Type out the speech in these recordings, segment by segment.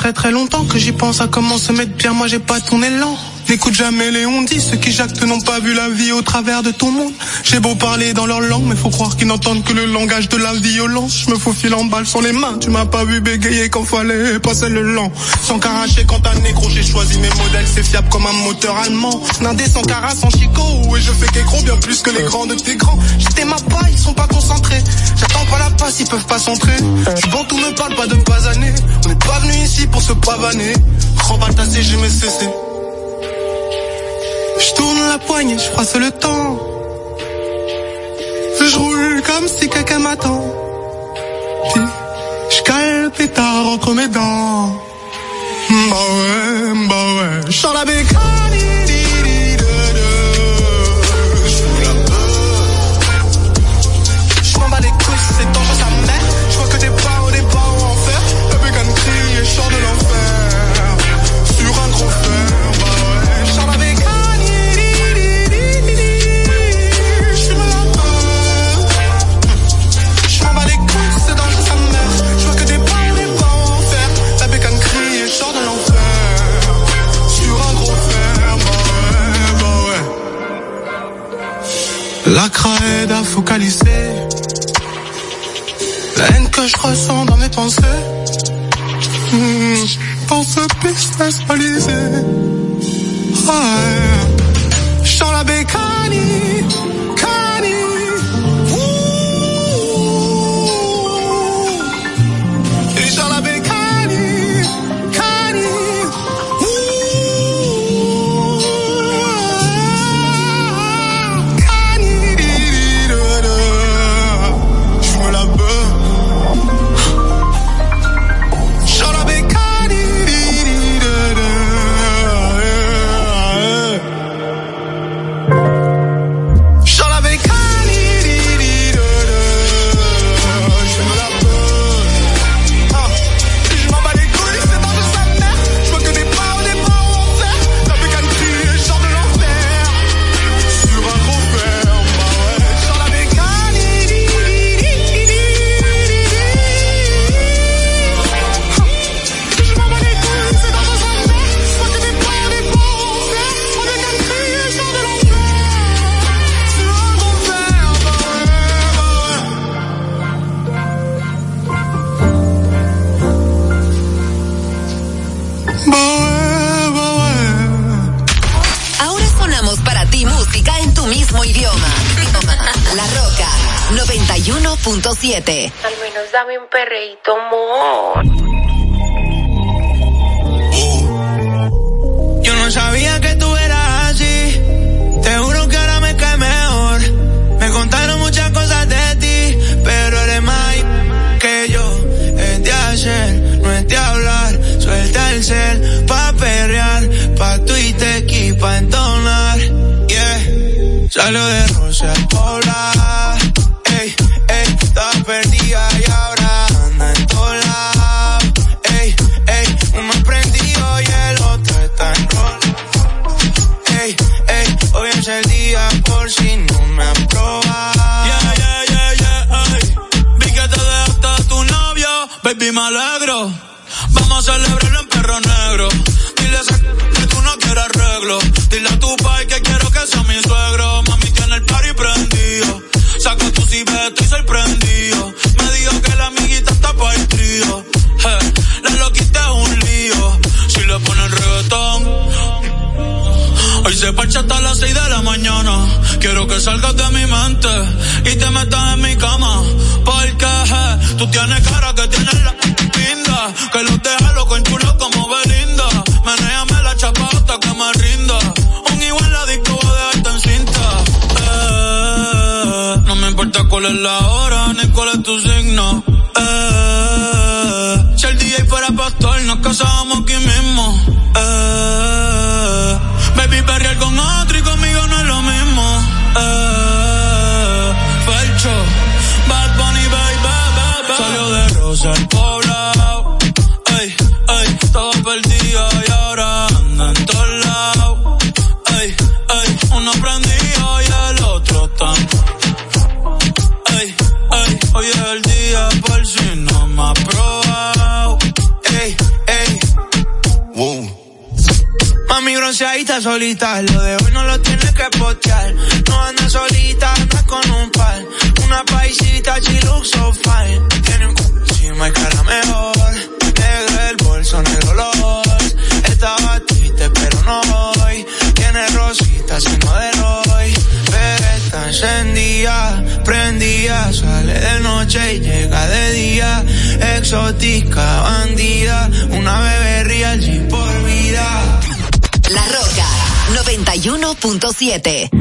très très longtemps que j'y pense à comment se mettre bien. Moi j'ai pas ton élan. N'écoute jamais les ondis, ceux qui jactent n'ont pas vu la vie au travers de ton monde. J'ai beau parler dans leur langue, mais faut croire qu'ils n'entendent que le langage de la violence. Je me faufile en balle sans les mains, tu m'as pas vu bégayer quand fallait passer le lent. Sans caracher quand un négro, j'ai choisi mes modèles, c'est fiable comme un moteur allemand. Nindé sans cara, sans chicot, et je fais qu'écro bien plus que les grands de tes grands. J'étais ma pas, ils sont pas concentrés. J'attends pas la passe, ils peuvent pas s'entrer. Je bon, tout me parle pas de pas années. On n'est pas venu ici pour se pavaner. Remballe ta CG, mais cessez. Je tourne la poigne, je froisse le temps. Je roule comme si quelqu'un m'attend. Je cale le pétard entre mes dents. Bah ouais, bah ouais. La bécanie. L'acra aide à focaliser la haine que je ressens dans mes pensées. Hmm, dans ce business balisé. Ouais. Je la bécanie. Al menos dame un perreíto, amor. celebrarlo en perro negro. Dile a que tú no quieres arreglo. Dile a tu pai que quiero que sea mi suegro. Mami tiene el party prendido. Saco tu cibeto estoy sorprendido. Me dijo que la amiguita está pa' el trío. Hey, la loquita es un lío. Si le ponen reggaetón. Hoy se parcha hasta las 6 de la mañana. Quiero que salgas de mi mente y te metas en mi cama Tú tienes cara que tienes la pinta que los deja loco solitas lo de 7.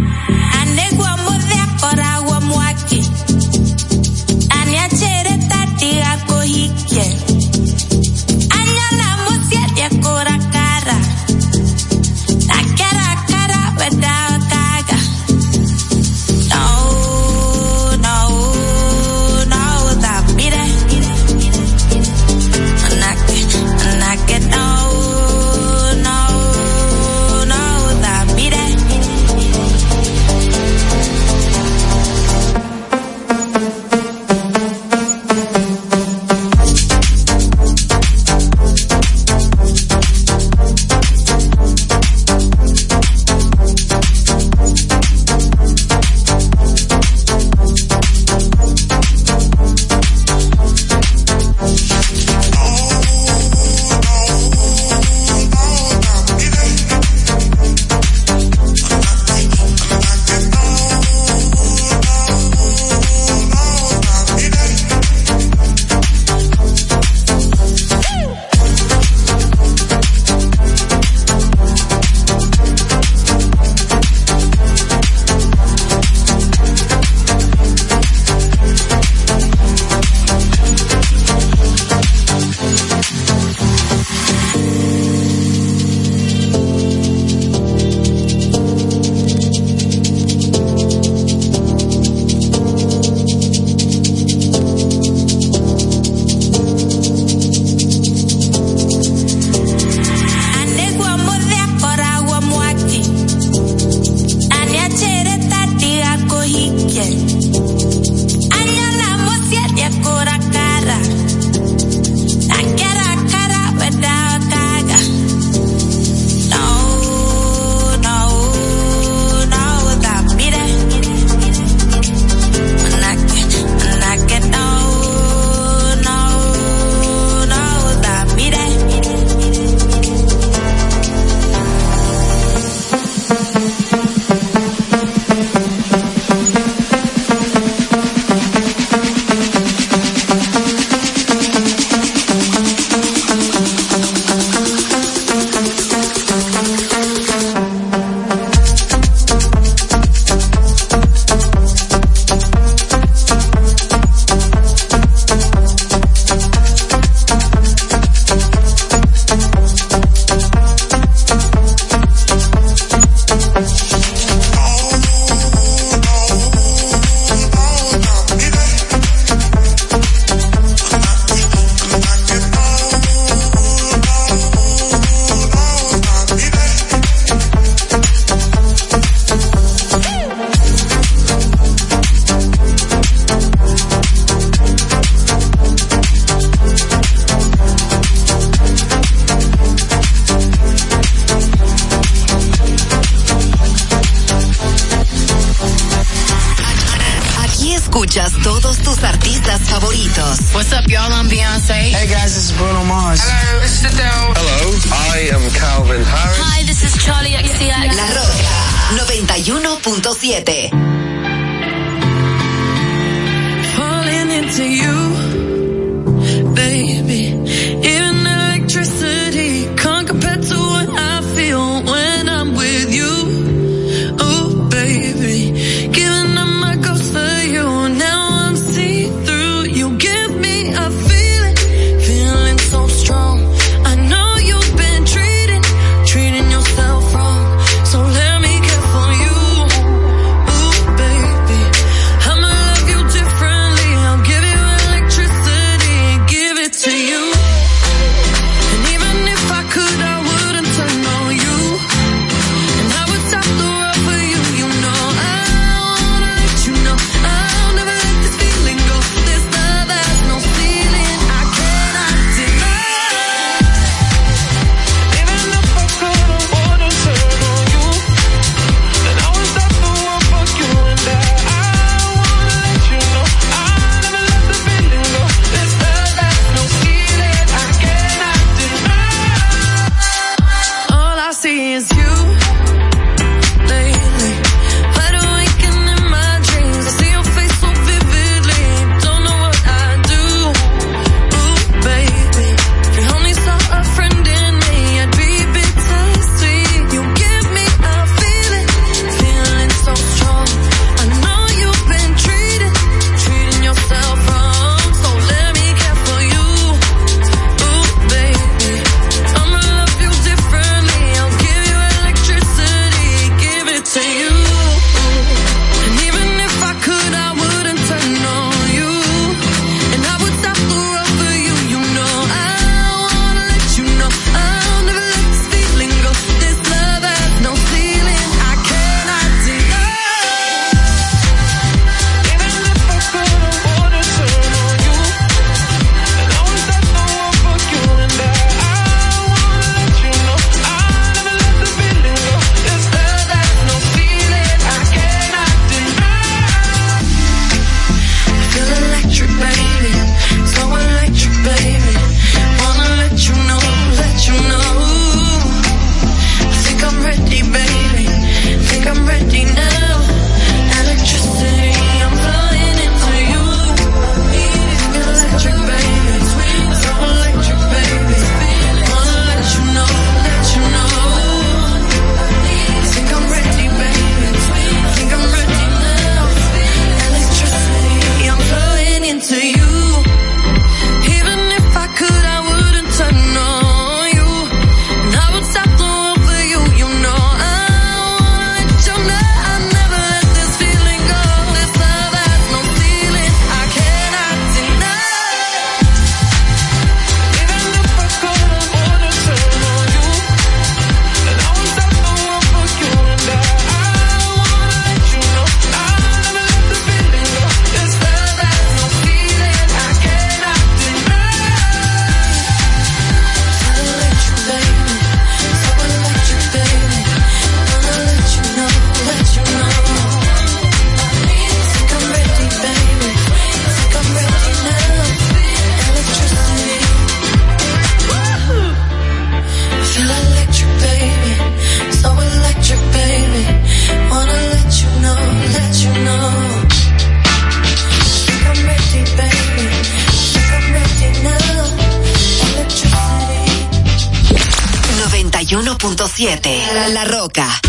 La Roca.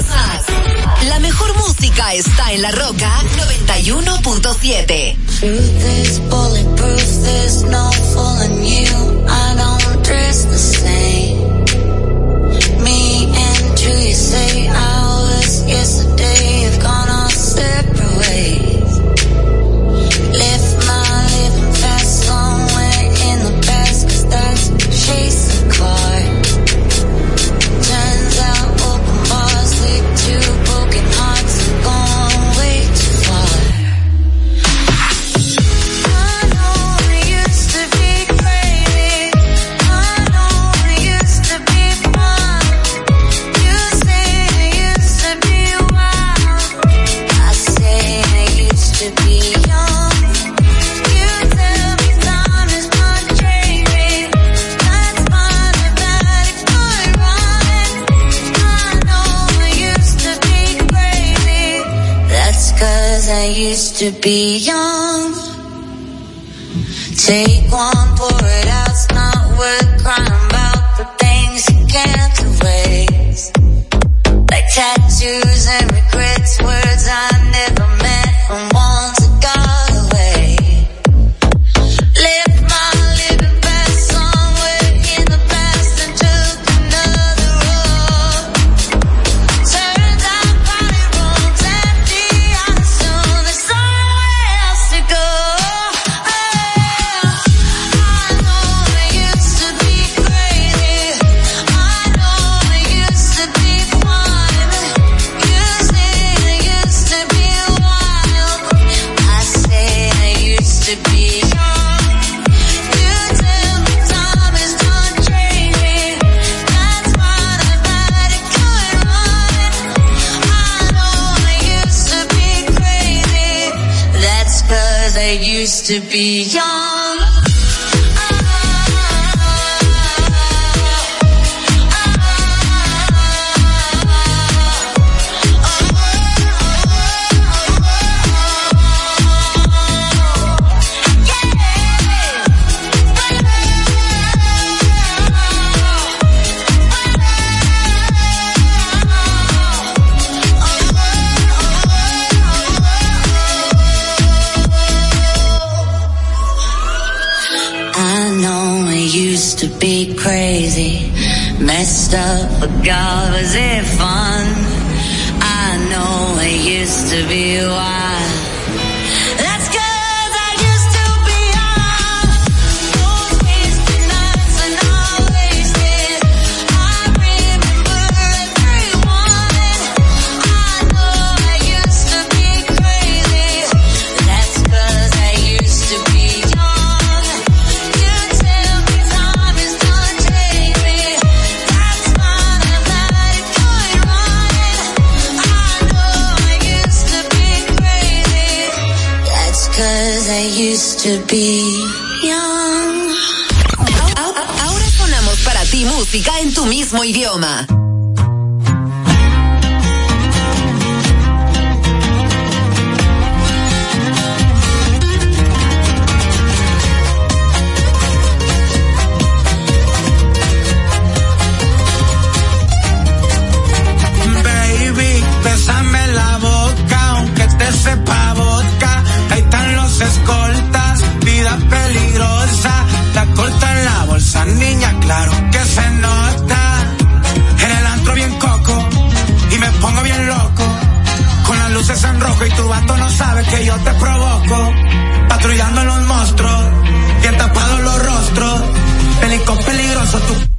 La mejor música está en La Roca 91.7. Truth is bulletproof, there's no fooling you. I don't dress the same. To be young. Take one, pour Ahora sonamos para ti música en tu mismo idioma. Bésame la boca, aunque te sepa vodka. Ahí están los escombros. claro que se nota. En el antro bien coco y me pongo bien loco. Con las luces en rojo y tu vato no sabe que yo te provoco. Patrullando los monstruos, bien tapados los rostros. Pelicón peligroso, tu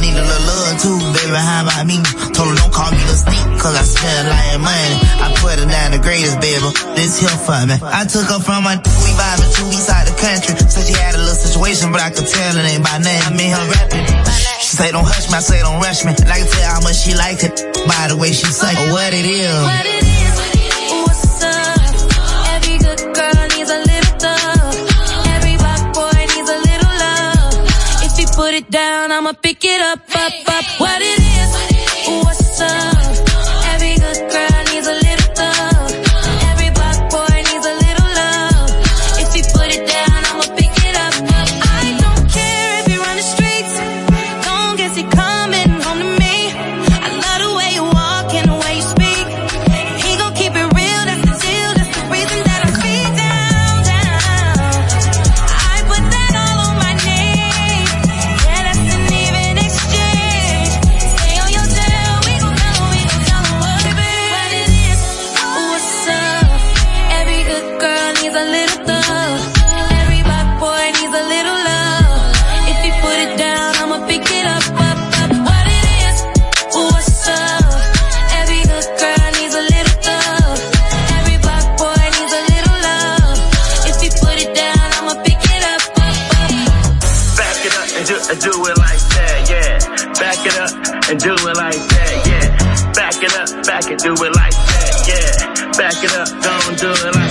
need a little love too, baby, how about me? Told her don't call me the sneak, cause I smell like money. I put her down the greatest, baby, this here for me. I took her from my, we vibing to east side the country. Said she had a little situation, but I could tell it ain't by name. I mean her rapping. She say don't hush me, I say don't rush me. And I can tell how much she liked it by the way she say, Like, oh, what it is. What it is. it down, I'ma pick it up, up, up. What it is? do it like that, yeah. Back it up, don't do it like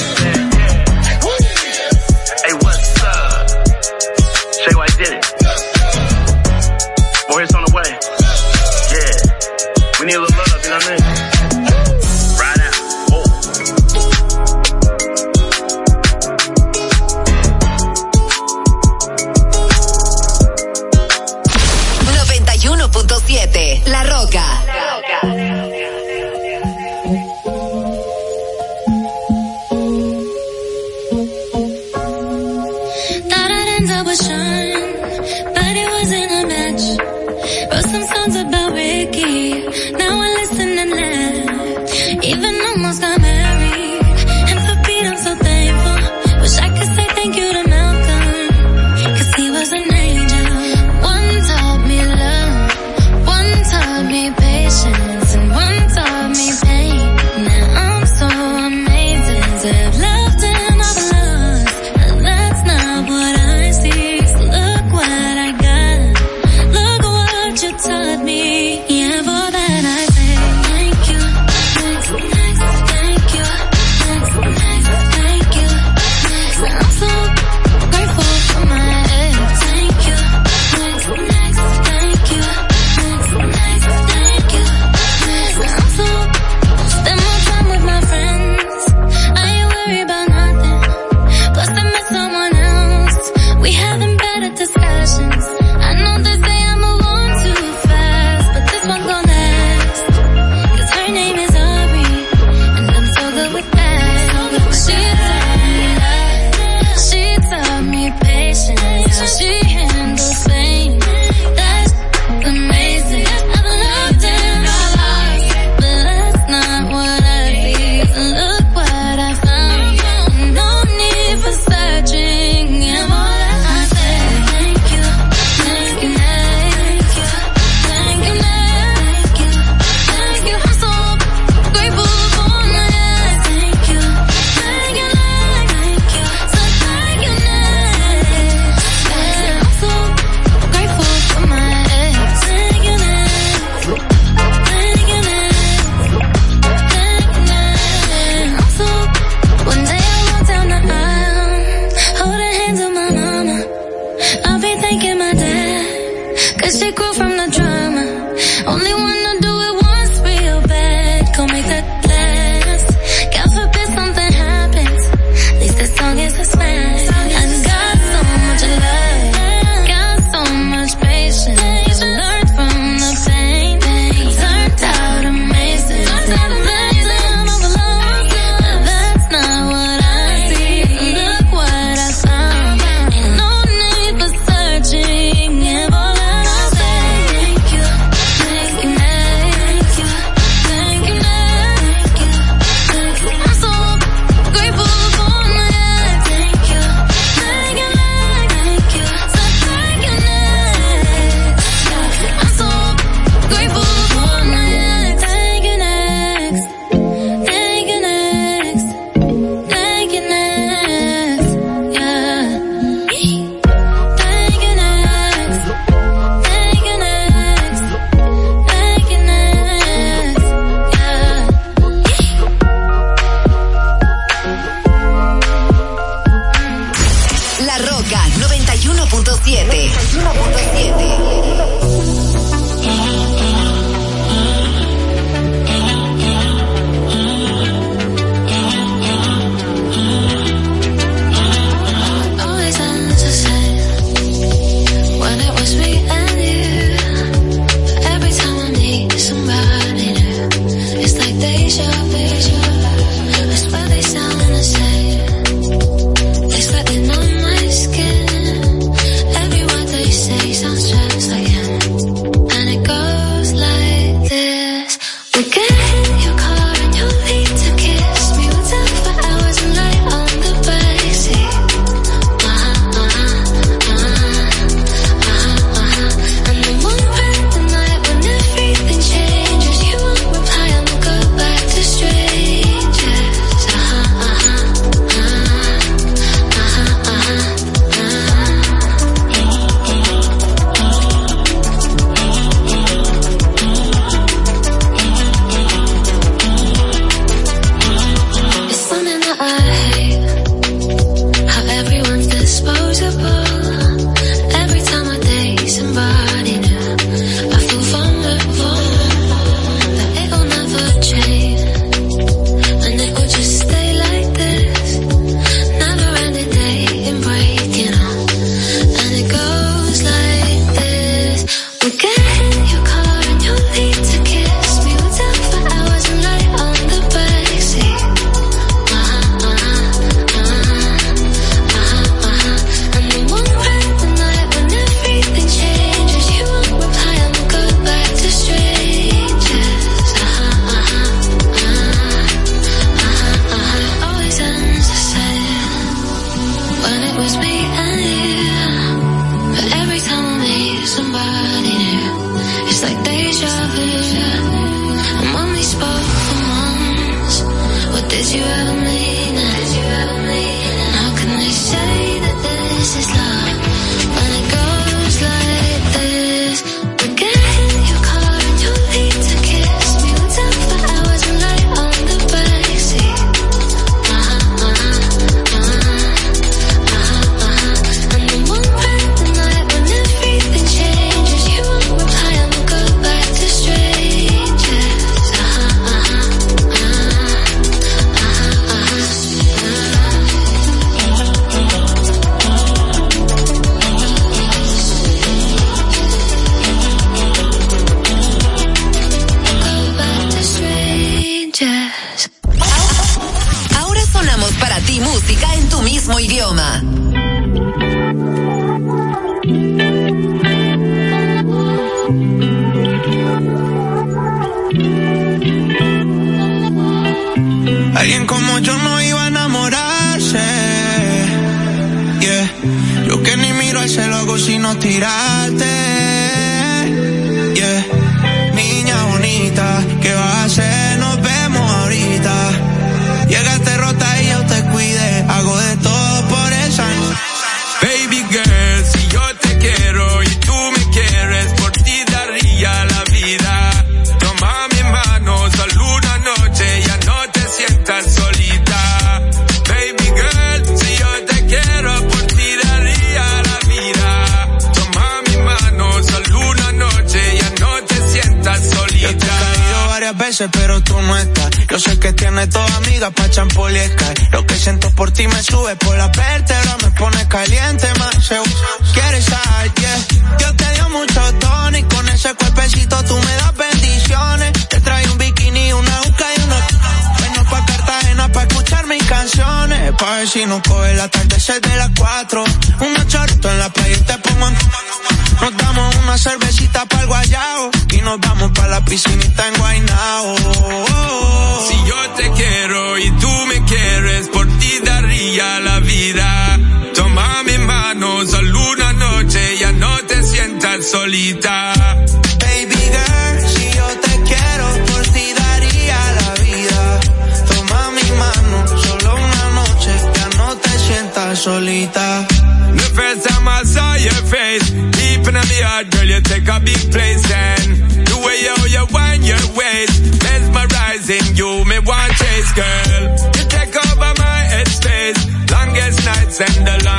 body hard, girl, you take a big place and the way how you wind your waist, mesmerizing you, me want chase, girl. You take over my headspace, longest nights and the long.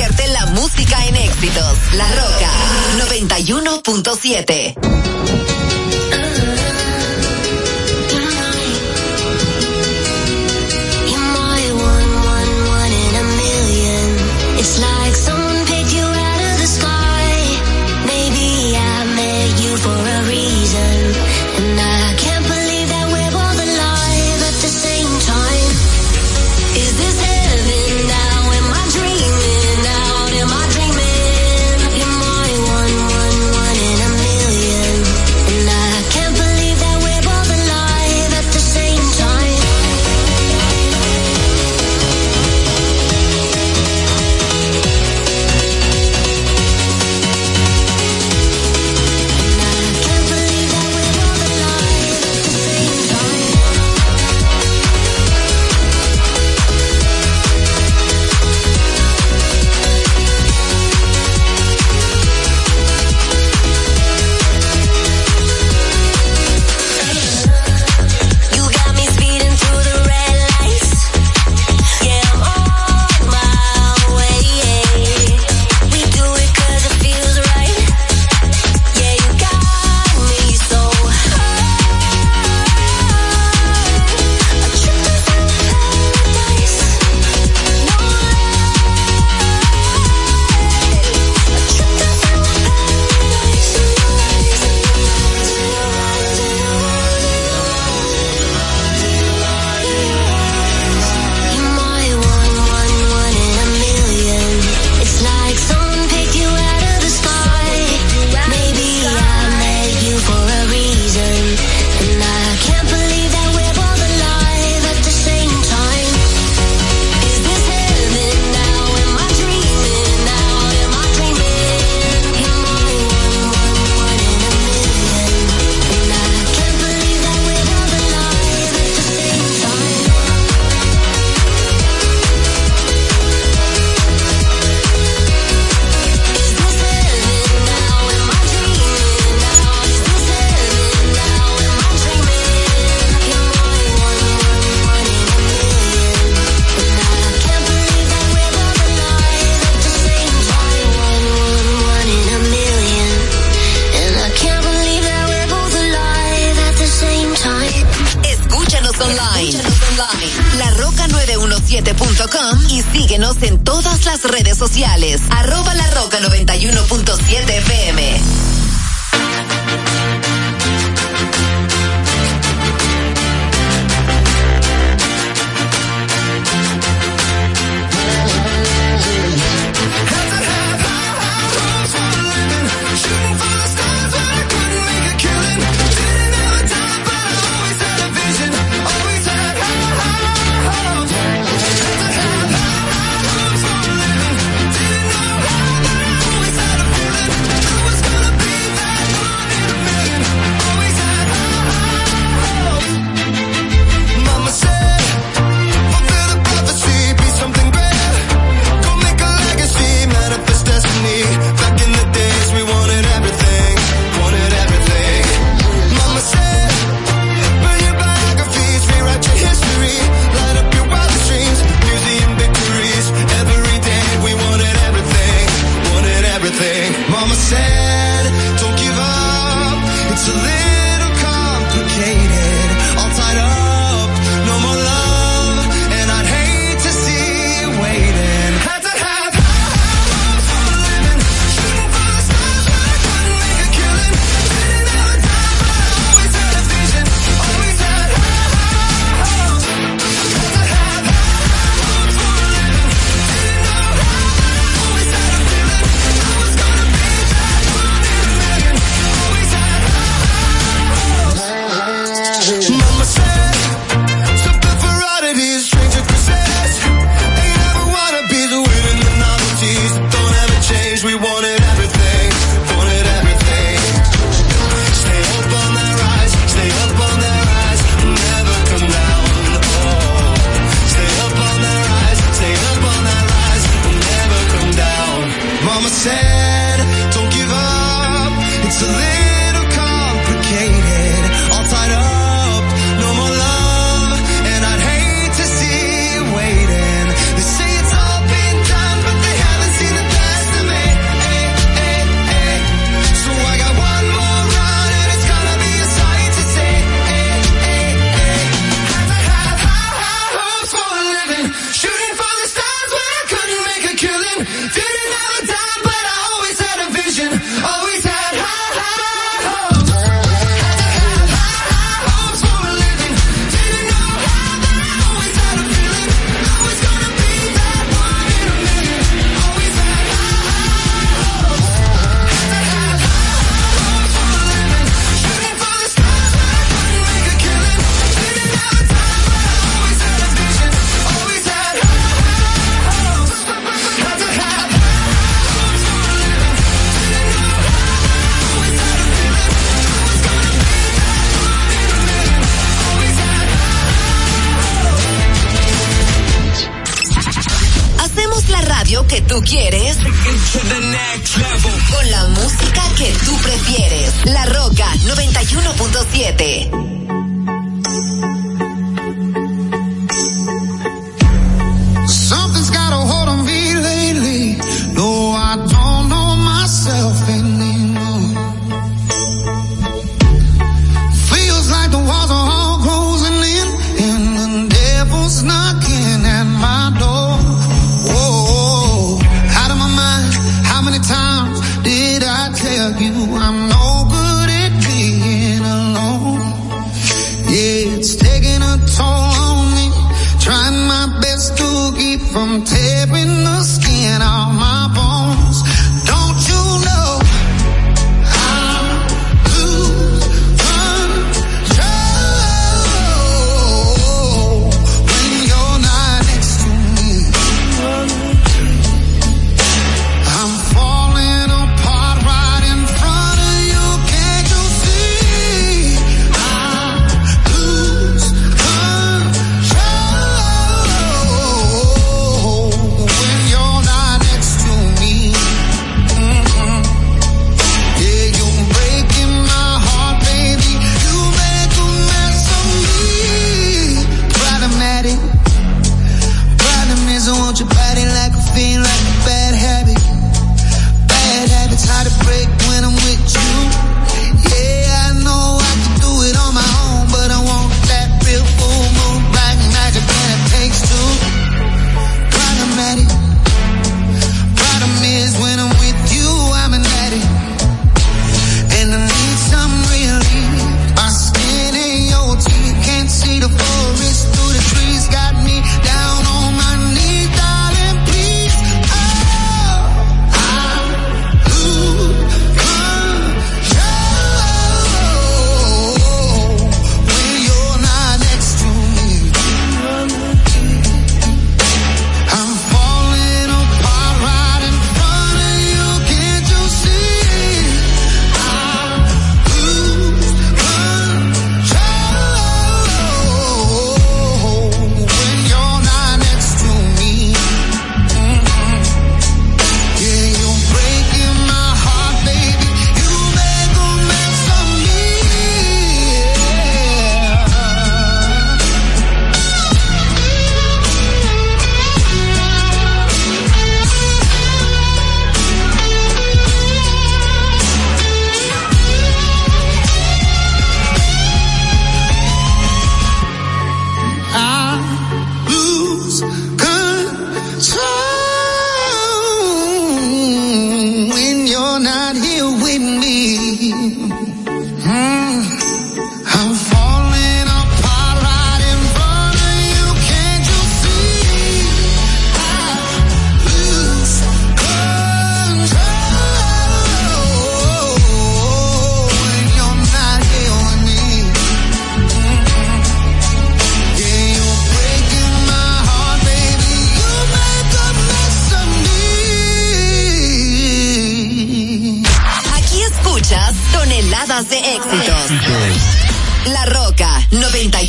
Convierte la música en éxitos. La Roca 91.7.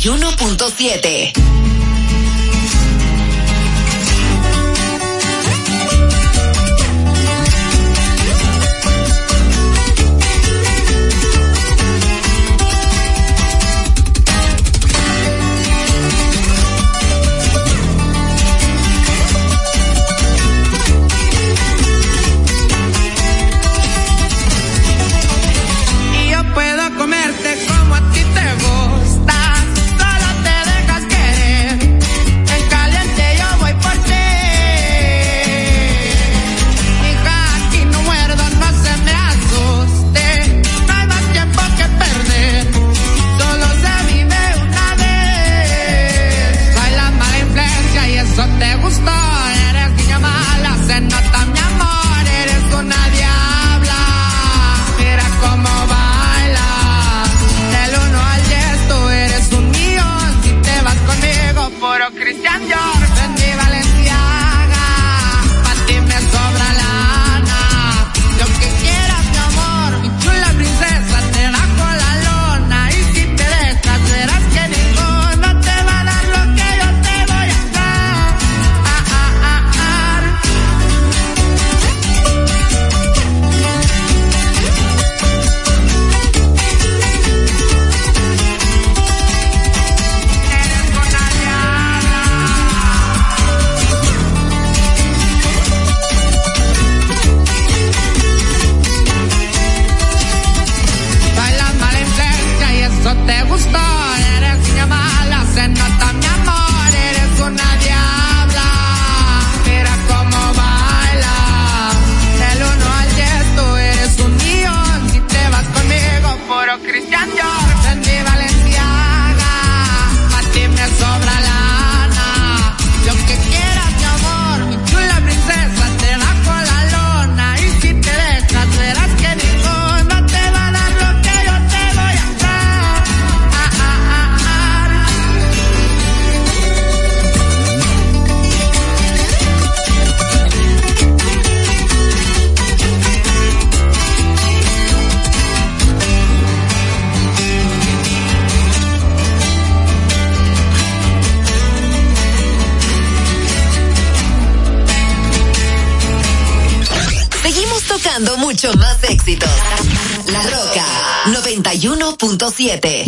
91.7. 91.7.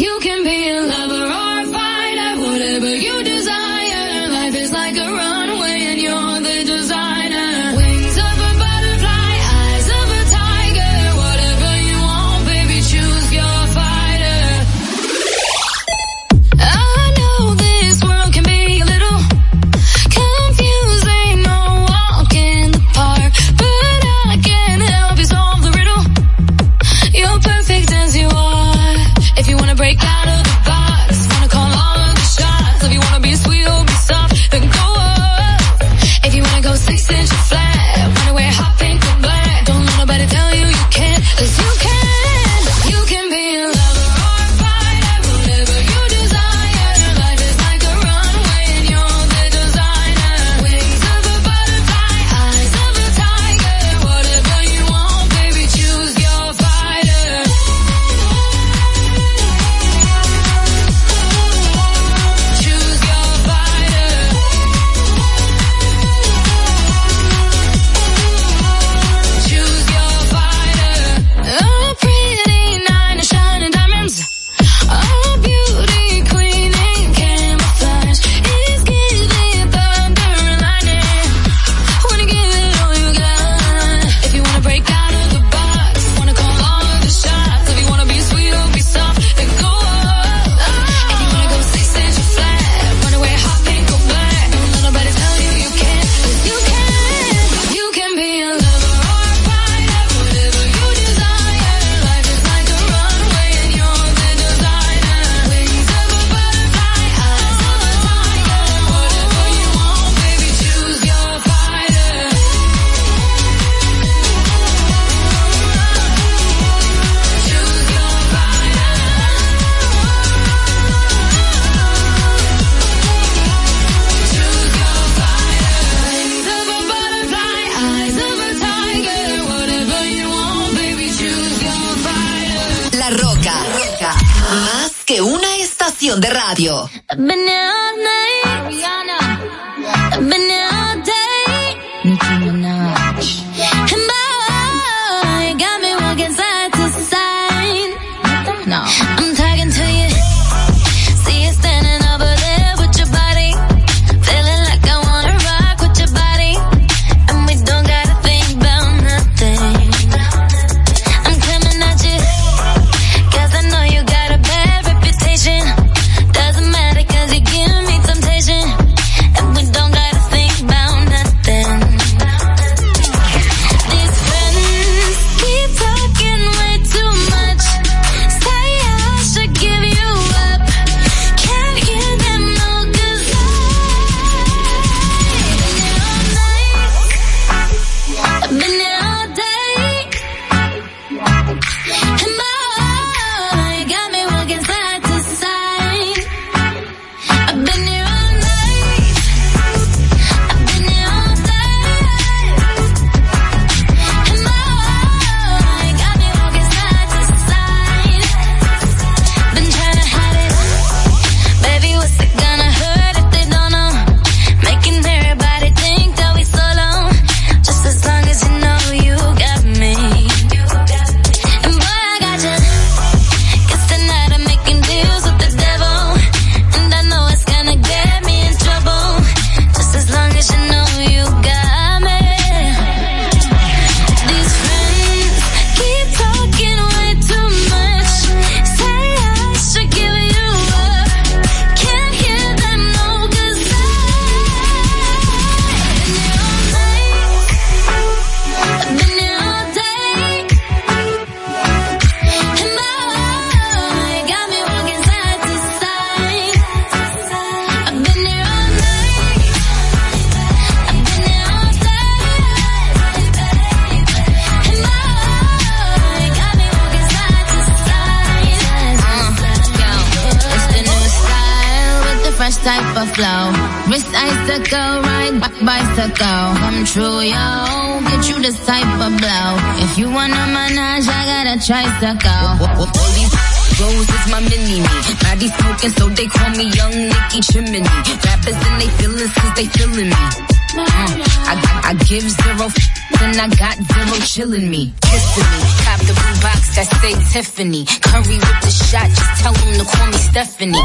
that say Tiffany. Curry with the shot, just tell them to call me Stephanie.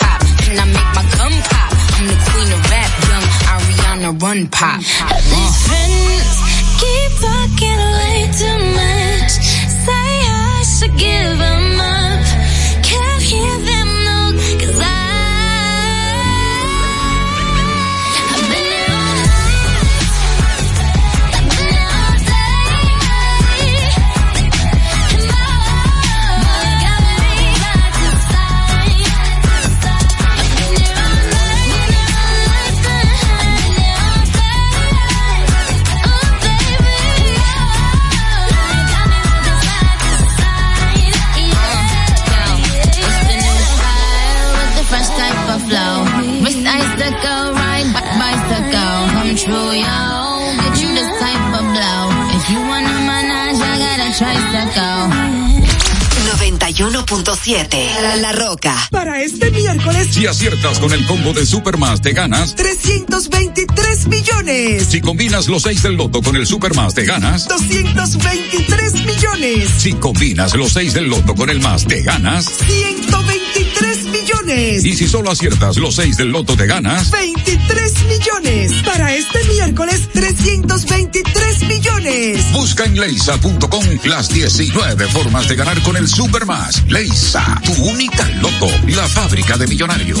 Pop, and I make my gun pop. I'm the queen of rap, young Ariana Run Pop. These friends keep talking way too much. Say I should give them tricycle. 91.7 La, La Roca. Para este miércoles, Si aciertas con el combo de Supermas, te ganas. 323 millones. Si combinas los 6 del loto con el Supermas, te ganas. 223 millones. Si combinas los 6 del loto con el más, te ganas. 123 millones. Y si solo aciertas los 6 del loto, te ganas. 23 millones. Para este miércoles, 323 millones. Busca en leisa.com las 19 formas de ganar con el Supermas. Leisa, tu única loto, la fábrica de millonarios.